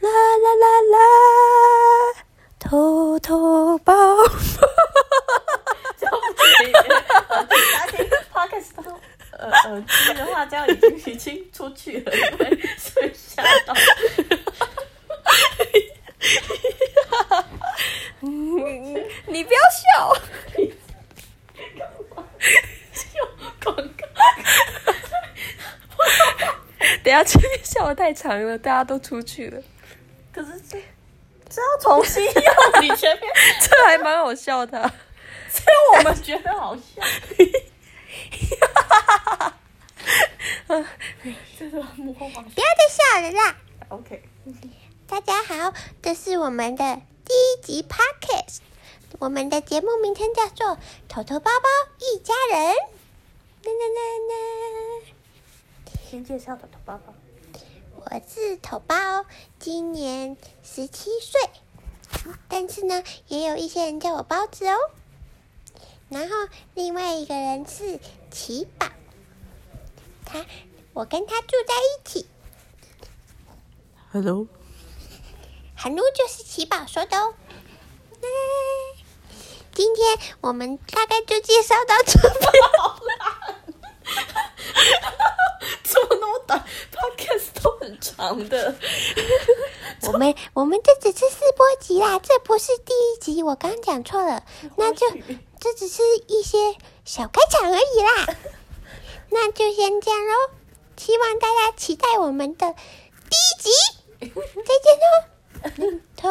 啦啦啦啦，偷偷抱。这样不行，呃大家听 podcast 都呃耳机的话，这样已经已经出去了，因为吓到。你不要笑，等一下这边笑的太长了，大家都出去了，可是这这要重新用，你前面 这还蛮好笑的啊、只有我们觉得好笑。这个模仿不要再笑了啦！OK，大家好，这是我们的第一集 podcast，我们的节目名称叫做《头头包包一家人》。先介绍的头包吧。我是头包，今年十七岁，但是呢，也有一些人叫我包子哦。然后另外一个人是奇宝，他我跟他住在一起。Hello，韩露就是奇宝说的哦。嗯 今天我们大概就介绍到这边。怎么那么短？Podcast 都很长的。我们我们这只是试播集啦，这不是第一集，我刚讲错了，那就 这只是一些小开场而已啦。那就先这样喽，希望大家期待我们的第一集，再见喽。偷